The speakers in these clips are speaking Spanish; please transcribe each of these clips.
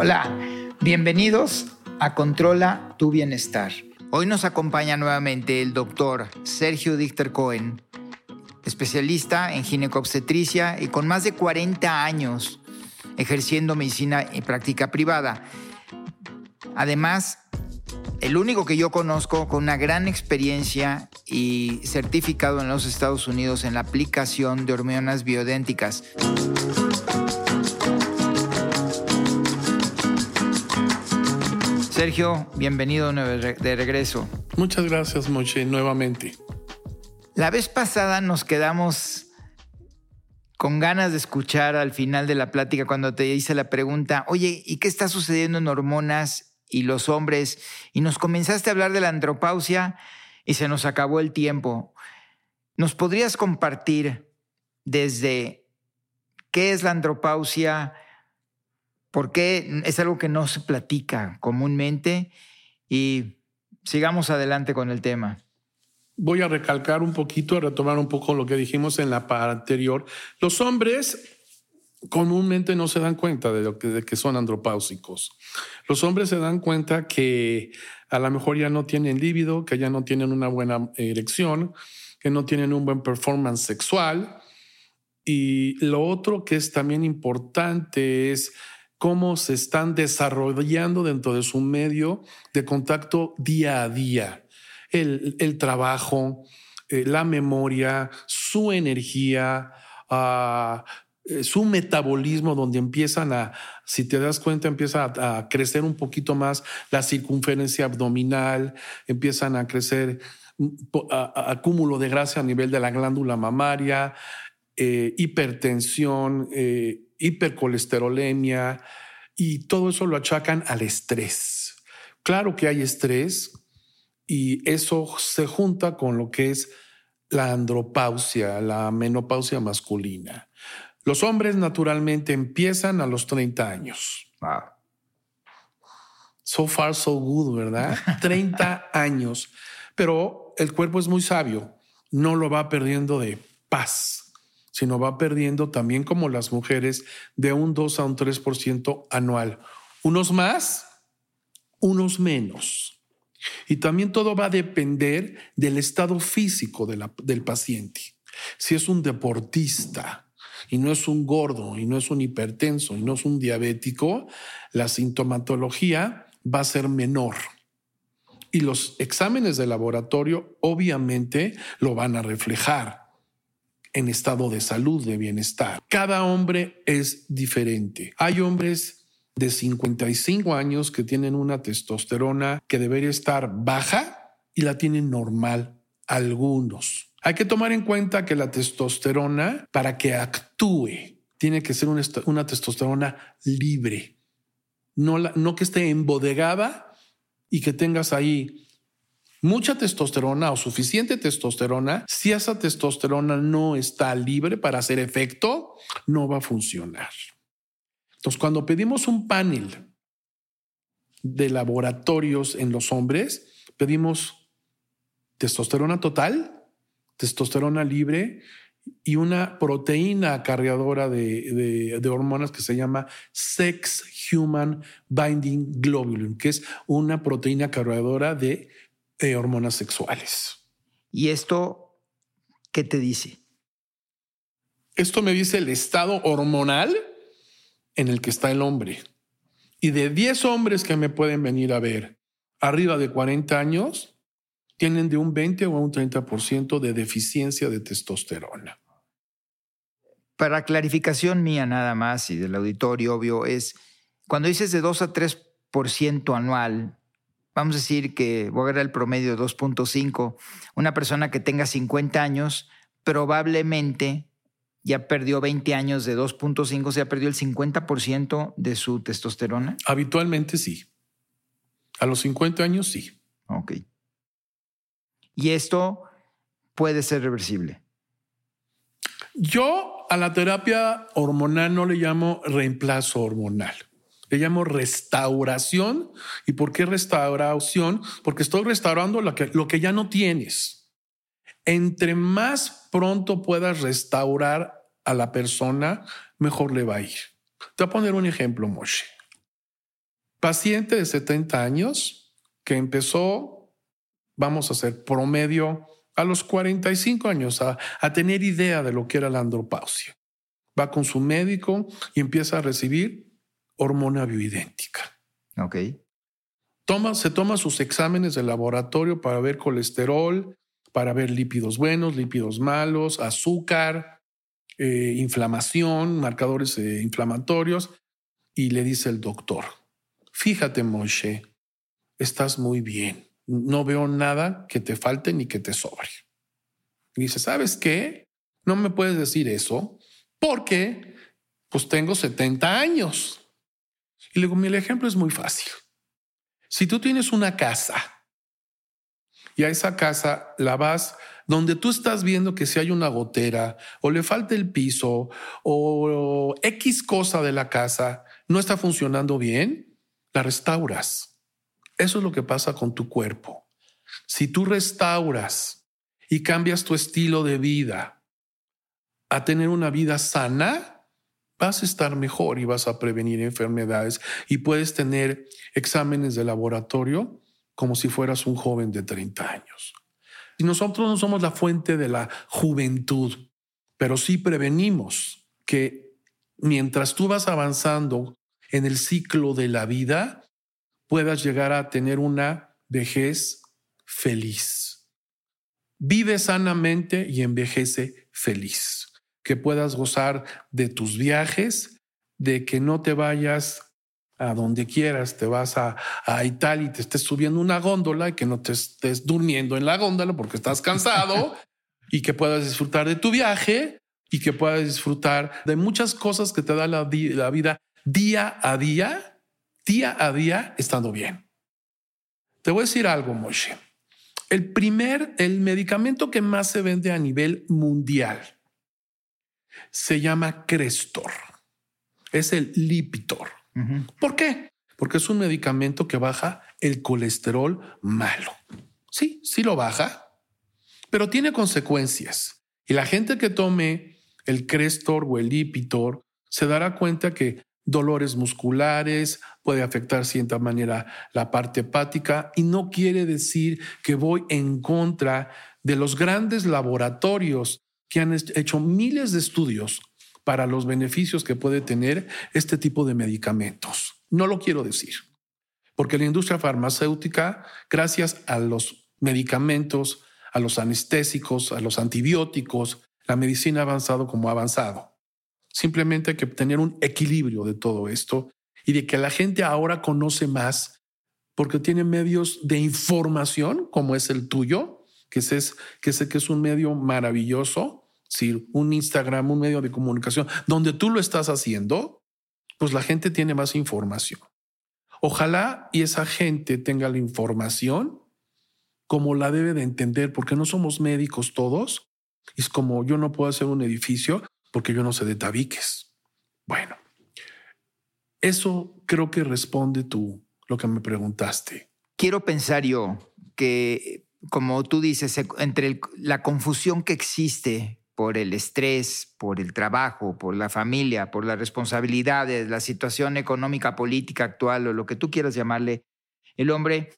Hola, bienvenidos a Controla tu Bienestar. Hoy nos acompaña nuevamente el doctor Sergio Dichter Cohen, especialista en ginecobstetricia y con más de 40 años ejerciendo medicina y práctica privada. Además, el único que yo conozco con una gran experiencia y certificado en los Estados Unidos en la aplicación de hormonas biodénticas. Sergio, bienvenido de regreso. Muchas gracias, Moche, nuevamente. La vez pasada nos quedamos con ganas de escuchar al final de la plática cuando te hice la pregunta, oye, ¿y qué está sucediendo en hormonas y los hombres? Y nos comenzaste a hablar de la andropausia y se nos acabó el tiempo. ¿Nos podrías compartir desde qué es la andropausia? Porque es algo que no se platica comúnmente y sigamos adelante con el tema. Voy a recalcar un poquito, a retomar un poco lo que dijimos en la anterior. Los hombres comúnmente no se dan cuenta de, lo que, de que son andropáusicos. Los hombres se dan cuenta que a lo mejor ya no tienen líbido, que ya no tienen una buena erección, que no tienen un buen performance sexual. Y lo otro que es también importante es cómo se están desarrollando dentro de su medio de contacto día a día. El, trabajo, eh, la memoria, su energía, ah, eh, su metabolismo, donde empiezan a, si te das cuenta, empieza a, crecer un poquito más la circunferencia abdominal, empiezan a crecer mm, acúmulo de grasa a nivel de la glándula mamaria, eh, hipertensión, hipercolesterolemia y todo eso lo achacan al estrés. Claro que hay estrés y eso se junta con lo que es la andropausia, la menopausia masculina. Los hombres naturalmente empiezan a los 30 años. So far, so good, ¿verdad? 30 años. Pero el cuerpo es muy sabio, no lo va perdiendo de paz sino va perdiendo también como las mujeres de un 2 a un 3% anual. Unos más, unos menos. Y también todo va a depender del estado físico del paciente. Si es un deportista y no es un gordo y no es un hipertenso y no es un diabético, la sintomatología va a ser menor. Y los exámenes de laboratorio obviamente lo van a reflejar en estado de salud, de bienestar. Cada hombre es diferente. Hay hombres de 55 años que tienen una testosterona que debería estar baja y la tienen normal algunos. Hay que tomar en cuenta que la testosterona, para que actúe, tiene que ser una, testosterona libre, no, no que esté embodegada y que tengas ahí mucha testosterona o suficiente testosterona, si esa testosterona no está libre para hacer efecto, no va a funcionar. Entonces, cuando pedimos un panel de laboratorios en los hombres, pedimos testosterona total, testosterona libre y una proteína acarreadora de, de, hormonas que se llama Sex Human Binding Globulin, que es una proteína acarreadora de de hormonas sexuales. ¿Y esto qué te dice? Esto me dice el estado hormonal en el que está el hombre. Y de 10 hombres que me pueden venir a ver arriba de 40 años, tienen de un 20 o un 30% de deficiencia de testosterona. Para clarificación mía nada más y del auditorio, obvio, es cuando dices de 2 a 3% anual, vamos a decir que voy a agarrar el promedio de 2.5, una persona que tenga 50 años probablemente ya perdió 20 años de 2.5, se ha perdido el 50% de su testosterona. Habitualmente sí. A los 50 años sí. Ok. Y esto puede ser reversible. Yo a la terapia hormonal no le llamo reemplazo hormonal. Le llamo restauración. ¿Y por qué restauración? Porque estoy restaurando lo que, lo que ya no tienes. Entre más pronto puedas restaurar a la persona, mejor le va a ir. Te voy a poner un ejemplo, Moshe. Paciente de 70 años que empezó, vamos a hacer promedio, a los 45 años a, a tener idea de lo que era la andropausia. Va con su médico y empieza a recibir hormona bioidéntica. Ok. Toma, se toma sus exámenes de laboratorio para ver colesterol, para ver lípidos buenos, lípidos malos, azúcar, eh, inflamación, marcadores eh, inflamatorios, y le dice el doctor, fíjate Moshe, estás muy bien, no veo nada que te falte ni que te sobre. Y dice, ¿sabes qué? No me puedes decir eso porque pues tengo 70 años. Y le digo, el ejemplo es muy fácil. Si tú tienes una casa y a esa casa la vas donde tú estás viendo que si hay una gotera o le falta el piso o X cosa de la casa no está funcionando bien, la restauras. Eso es lo que pasa con tu cuerpo. Si tú restauras y cambias tu estilo de vida a tener una vida sana, vas a estar mejor y vas a prevenir enfermedades y puedes tener exámenes de laboratorio como si fueras un joven de 30 años. Y nosotros no somos la fuente de la juventud, pero sí prevenimos que mientras tú vas avanzando en el ciclo de la vida, puedas llegar a tener una vejez feliz. Vive sanamente y envejece feliz. Que puedas gozar de tus viajes, de que no te vayas a donde quieras, te vas a, a, Italia y te estés subiendo una góndola y que no te estés durmiendo en la góndola porque estás cansado y que puedas disfrutar de tu viaje y que puedas disfrutar de muchas cosas que te da la, la vida día a día, día a día, estando bien. Te voy a decir algo, Moshe. El primer, el medicamento que más se vende a nivel mundial se llama Crestor. Es el Lipitor. ¿Por qué? Porque es un medicamento que baja el colesterol malo. Sí, sí lo baja, pero tiene consecuencias. Y la gente que tome el Crestor o el Lipitor se dará cuenta que dolores musculares, puede afectar de cierta manera la parte hepática y no quiere decir que voy en contra de los grandes laboratorios que han hecho miles de estudios para los beneficios que puede tener este tipo de medicamentos. No lo quiero decir, porque la industria farmacéutica, gracias a los medicamentos, a los anestésicos, a los antibióticos, la medicina ha avanzado como ha avanzado. Simplemente hay que tener un equilibrio de todo esto y de que la gente ahora conoce más porque tiene medios de información como es el tuyo, que es, que sé que es un medio maravilloso si un Instagram, un medio de comunicación, donde tú lo estás haciendo, pues la gente tiene más información. Ojalá y esa gente tenga la información como la debe de entender, porque no somos médicos todos. Es como yo no puedo hacer un edificio porque yo no sé de tabiques. Bueno, eso creo que responde tú lo que me preguntaste. Quiero pensar yo que, como tú dices, entre la confusión que existe por el estrés, por el trabajo, por la familia, por las responsabilidades, la situación económica, política actual o lo que tú quieras llamarle, el hombre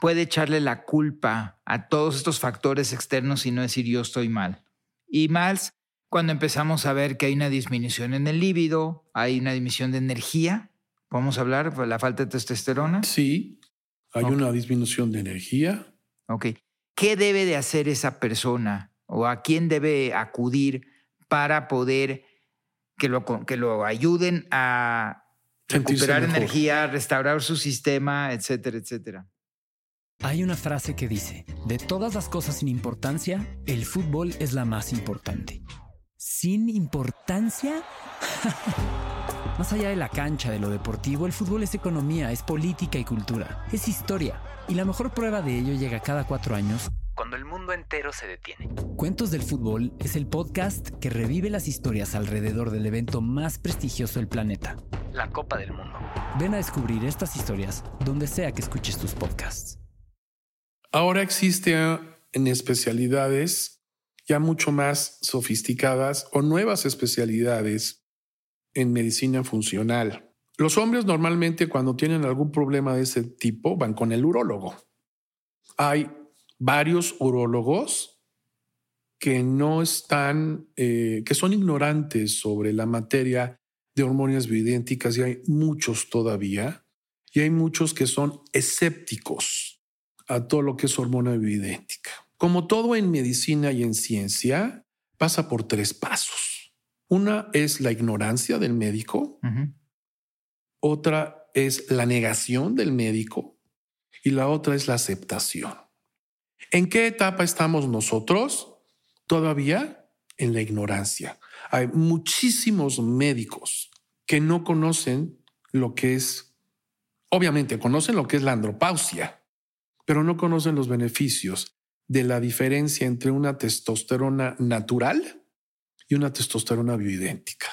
puede echarle la culpa a todos estos factores externos y no decir yo estoy mal. Y más cuando empezamos a ver que hay una disminución en el líbido, hay una disminución de energía, ¿podemos hablar de la falta de testosterona? Sí, hay una disminución de energía. Ok. ¿Qué debe de hacer esa persona o a quién debe acudir para poder que lo, que lo ayuden a recuperar energía, restaurar su sistema, etcétera, etcétera. Hay una frase que dice, de todas las cosas sin importancia, el fútbol es la más importante. ¿Sin importancia? más allá de la cancha, de lo deportivo, el fútbol es economía, es política y cultura, es historia. Y la mejor prueba de ello llega cada cuatro años cuando el mundo entero se detiene. Cuentos del Fútbol es el podcast que revive las historias alrededor del evento más prestigioso del planeta, la Copa del Mundo. Ven a descubrir estas historias donde sea que escuches tus podcasts. Ahora existe en especialidades ya mucho más sofisticadas o nuevas especialidades en medicina funcional. Los hombres normalmente cuando tienen algún problema de ese tipo van con el urólogo. Hay varios urólogos que no están, eh, que son ignorantes sobre la materia de hormonas bioidénticas y hay muchos todavía y hay muchos que son escépticos a todo lo que es hormona bioidéntica. Como todo en medicina y en ciencia, pasa por tres pasos. Una es la ignorancia del médico, otra es la negación del médico y la otra es la aceptación. ¿En qué etapa estamos nosotros? Todavía en la ignorancia. Hay muchísimos médicos que no conocen lo que es, obviamente conocen lo que es la andropausia, pero no conocen los beneficios de la diferencia entre una testosterona natural y una testosterona bioidéntica.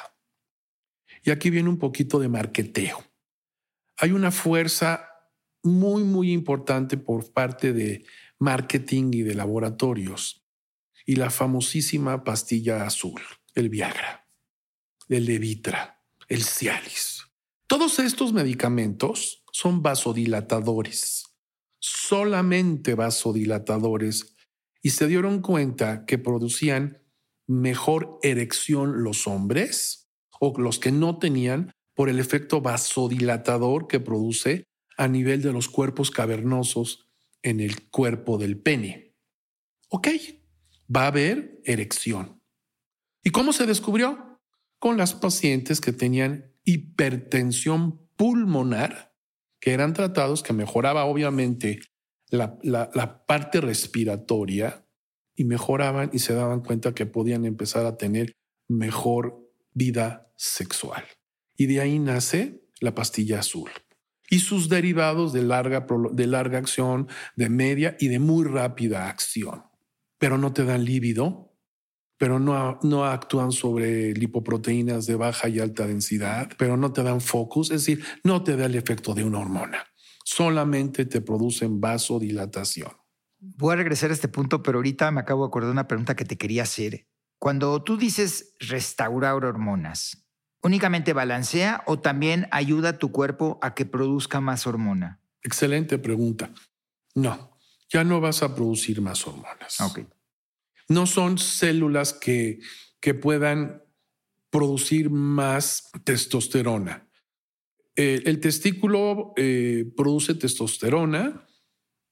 Y aquí viene un poquito de marqueteo. Hay una fuerza muy, muy importante por parte de marketing y de laboratorios y la famosísima pastilla azul, el Viagra, el Levitra, el Cialis. Todos estos medicamentos son vasodilatadores, solamente vasodilatadores, y se dieron cuenta que producían mejor erección los hombres o los que no tenían por el efecto vasodilatador que produce a nivel de los cuerpos cavernosos en el cuerpo del pene. Ok, va a haber erección. ¿Y cómo se descubrió? Con las pacientes que tenían hipertensión pulmonar, que eran tratados que mejoraba obviamente la, la parte respiratoria y mejoraban y se daban cuenta que podían empezar a tener mejor vida sexual. Y de ahí nace la pastilla azul y sus derivados de larga, de larga acción, de media y de muy rápida acción. Pero no te dan líbido, pero no, no actúan sobre lipoproteínas de baja y alta densidad, pero no te dan focus, es decir, no te da el efecto de una hormona. Solamente te producen vasodilatación. Voy a regresar a este punto, pero ahorita me acabo de acordar de una pregunta que te quería hacer. Cuando tú dices restaurar hormonas, ¿únicamente balancea o también ayuda a tu cuerpo a que produzca más hormona? Excelente pregunta. No, ya no vas a producir más hormonas. No son células que, que puedan producir más testosterona. el testículo eh, produce testosterona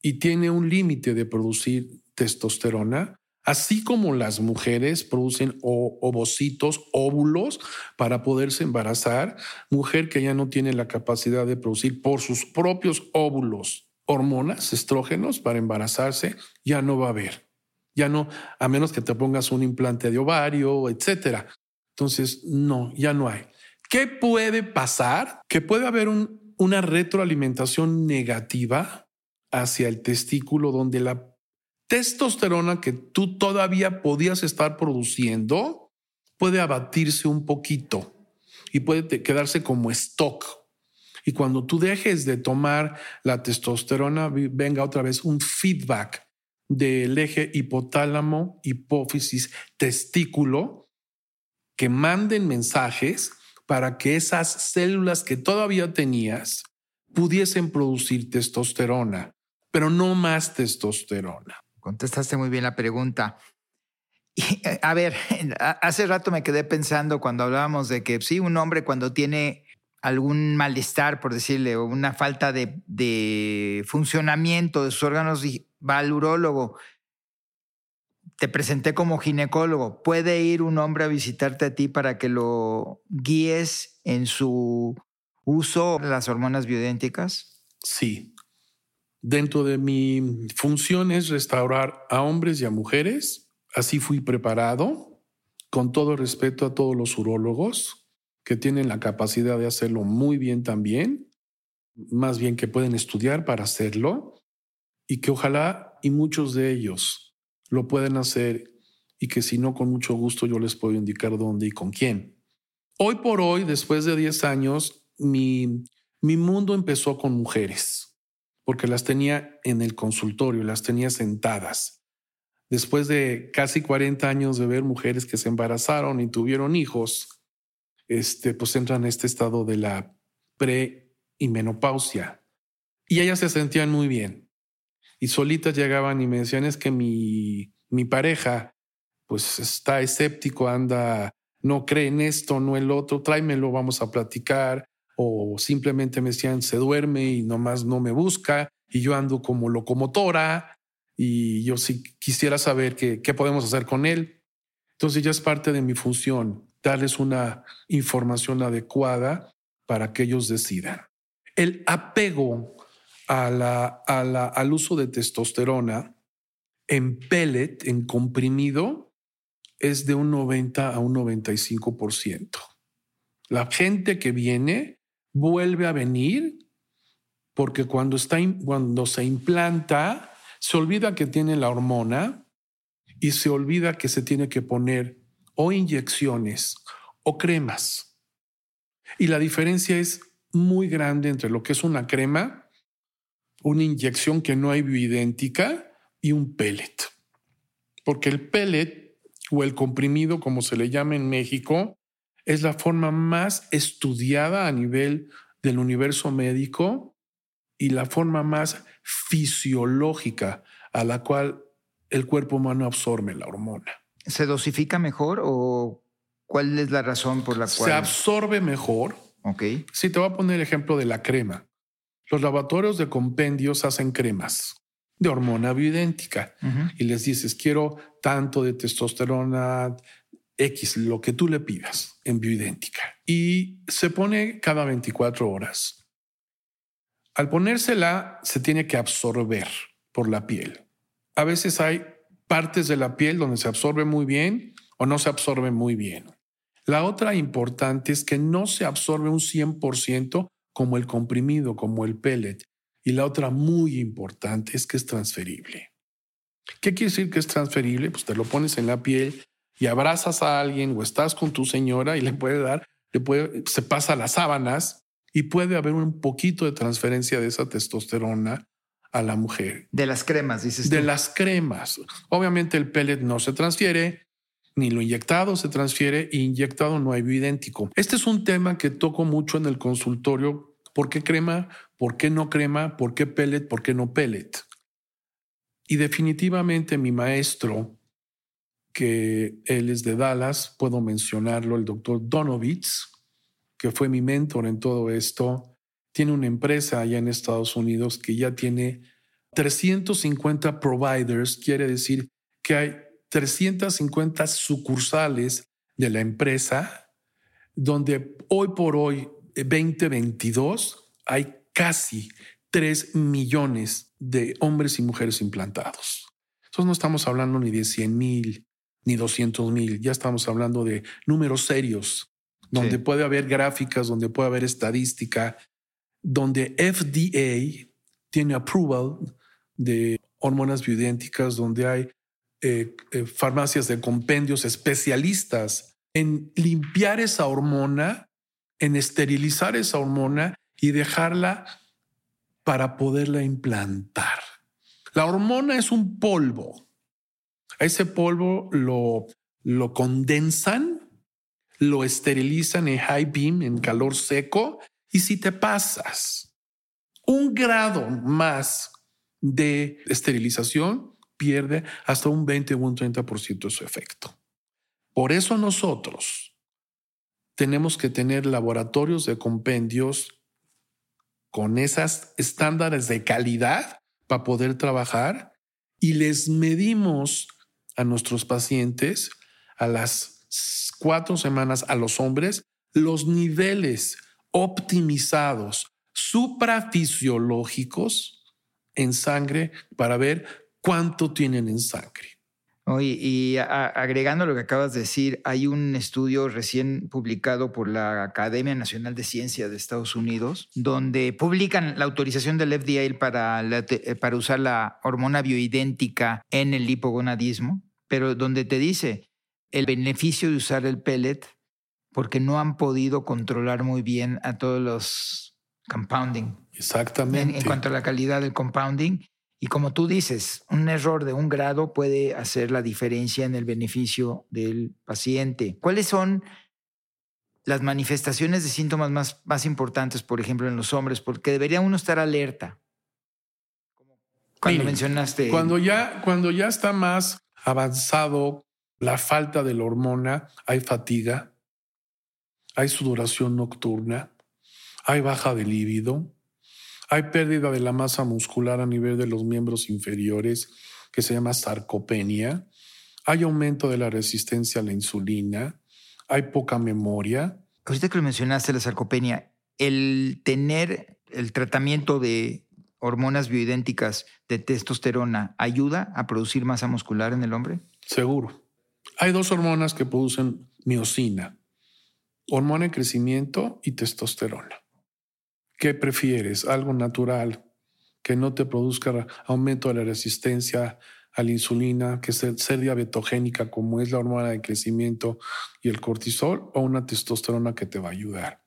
y tiene un límite de producir testosterona Así como las mujeres producen ovocitos, óvulos para poderse embarazar, mujer que ya no tiene la capacidad de producir por sus propios óvulos hormonas, estrógenos para embarazarse, ya no va a haber. Ya no, a menos que te pongas un implante de ovario, etcétera. Entonces, no, ya no hay. ¿Qué puede pasar? Que puede haber una retroalimentación negativa hacia el testículo donde la testosterona que tú todavía podías estar produciendo puede abatirse un poquito y puede quedarse como stock. Y cuando tú dejes de tomar la testosterona, venga otra vez un feedback del eje hipotálamo, hipófisis, testículo, que manden mensajes para que esas células que todavía tenías pudiesen producir testosterona, pero no más testosterona. Contestaste muy bien la pregunta. Eh, a ver, hace rato me quedé pensando cuando hablábamos de que sí, un hombre cuando tiene algún malestar, por decirle, o una falta de, funcionamiento de sus órganos, va al urólogo. Te presenté como ginecólogo. ¿Puede ir un hombre a visitarte a ti para que lo guíes en su uso de las hormonas bioidénticas? Sí, Dentro de mi función es restaurar a hombres y a mujeres. Así fui preparado, con todo respeto a todos los urólogos que tienen la capacidad de hacerlo muy bien también, más bien que pueden estudiar para hacerlo y que ojalá y muchos de ellos lo pueden hacer y que si no, con mucho gusto yo les puedo indicar dónde y con quién. Hoy por hoy, después de 10 años, mi, mi mundo empezó con mujeres porque las tenía en el consultorio, las tenía sentadas. Después de casi 40 años de ver mujeres que se embarazaron y tuvieron hijos, este, pues entran en este estado de la pre y. Y ellas se sentían muy bien. Y solitas llegaban y me decían, es que mi, mi pareja pues está escéptico, anda, no cree en esto, no el otro, tráemelo, vamos a platicar. O simplemente me decían, se duerme y nomás no me busca y yo ando como locomotora y yo sí quisiera saber qué, qué podemos hacer con él. Entonces ya es parte de mi función darles una información adecuada para que ellos decidan. El apego a al uso de testosterona en pellet, en comprimido, es de un 90 a un 95%. La gente que viene vuelve a venir porque cuando, está, cuando se implanta, se olvida que tiene la hormona y se olvida que se tiene que poner o inyecciones o cremas. Y la diferencia es muy grande entre lo que es una crema, una inyección que no hay bioidéntica y un pellet. Porque el pellet o el comprimido, como se le llama en México, es la forma más estudiada a nivel del universo médico y la forma más fisiológica a la cual el cuerpo humano absorbe la hormona. ¿Se dosifica mejor o cuál es la razón por la cual? Se absorbe mejor. Ok. Sí, te voy a poner el ejemplo de la crema. Los laboratorios de compendios hacen cremas de hormona bioidéntica y les dices, quiero tanto de testosterona, X, lo que tú le pidas en bioidéntica. Y se pone cada 24 horas. Al ponérsela, se tiene que absorber por la piel. A veces hay partes de la piel donde se absorbe muy bien o no se absorbe muy bien. La otra importante es que no se absorbe un 100% como el comprimido, como el pellet. Y la otra muy importante es que es transferible. ¿Qué quiere decir que es transferible? Pues te lo pones en la piel y abrazas a alguien o estás con tu señora y le puede dar, le puede, se pasa las sábanas y puede haber un poquito de transferencia de esa testosterona a la mujer. De las cremas, dices. De las cremas. Obviamente el pellet no se transfiere, ni lo inyectado se transfiere, e inyectado no hay bioidéntico. Este es un tema que toco mucho en el consultorio. ¿Por qué crema? ¿Por qué no crema? ¿Por qué pellet? ¿Por qué no pellet? Y definitivamente mi maestro, que él es de Dallas, puedo mencionarlo, el doctor Donovitz, que fue mi mentor en todo esto tiene una empresa allá en Estados Unidos que ya tiene 350 providers, quiere decir que hay 350 sucursales de la empresa, donde hoy por hoy, 2022, hay casi 3 millones de hombres y mujeres implantados. Entonces no estamos hablando ni de 100 mil, ni 200 mil, ya estamos hablando de números serios, donde puede haber gráficas, donde puede haber estadística, donde FDA tiene approval de hormonas bioidénticas, donde hay eh, eh, farmacias de compendios especialistas en limpiar esa hormona, en esterilizar esa hormona y dejarla para poderla implantar. La hormona es un polvo. Ese polvo lo, lo condensan, lo esterilizan en high beam, en calor seco, y si te pasas un grado más de esterilización, pierde hasta un 20 o un 30% de su efecto. Por eso nosotros tenemos que tener laboratorios de compendios con esas estándares de calidad para poder trabajar y les medimos a nuestros pacientes a las cuatro semanas a los hombres los niveles optimizados, suprafisiológicos en sangre para ver cuánto tienen en sangre. Oye, y agregando lo que acabas de decir, hay un estudio recién publicado por la Academia Nacional de Ciencias de Estados Unidos, donde publican la autorización del FDA para, para usar la hormona bioidéntica en el hipogonadismo, pero donde te dice el beneficio de usar el pellet porque no han podido controlar muy bien a todos los compounding. Exactamente. En, cuanto a la calidad del compounding. Y como tú dices, un error de un grado puede hacer la diferencia en el beneficio del paciente. ¿Cuáles son las manifestaciones de síntomas más, más importantes, por ejemplo, en los hombres, porque debería uno estar alerta. Cuando Miren, mencionaste... Cuando ya, cuando ya está más avanzado la falta de la hormona, hay fatiga, hay sudoración nocturna, hay baja de líbido, hay pérdida de la masa muscular a nivel de los miembros inferiores, que se llama sarcopenia, hay aumento de la resistencia a la insulina, hay poca memoria. Ahorita que lo mencionaste, la sarcopenia, el tener el tratamiento de hormonas bioidénticas de testosterona ayuda a producir masa muscular en el hombre? Seguro. Hay dos hormonas que producen miocina, hormona en crecimiento y testosterona. ¿Qué prefieres? ¿Algo natural que no te produzca aumento de la resistencia a la insulina, que ser, ser diabetogénica como es la hormona de crecimiento y el cortisol, o una testosterona que te va a ayudar?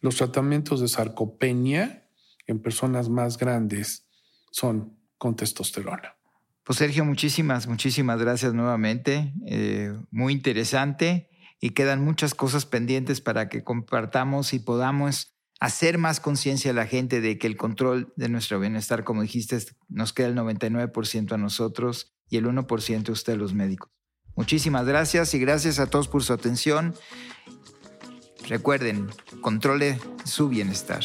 Los tratamientos de sarcopenia en personas más grandes son con testosterona. Pues Sergio, muchísimas, muchísimas gracias nuevamente. Eh, muy interesante y quedan muchas cosas pendientes para que compartamos y podamos hacer más conciencia a la gente de que el control de nuestro bienestar, como dijiste, nos queda el 99% a nosotros y el 1% a ustedes los médicos. Muchísimas gracias y gracias a todos por su atención. Recuerden, controle su bienestar.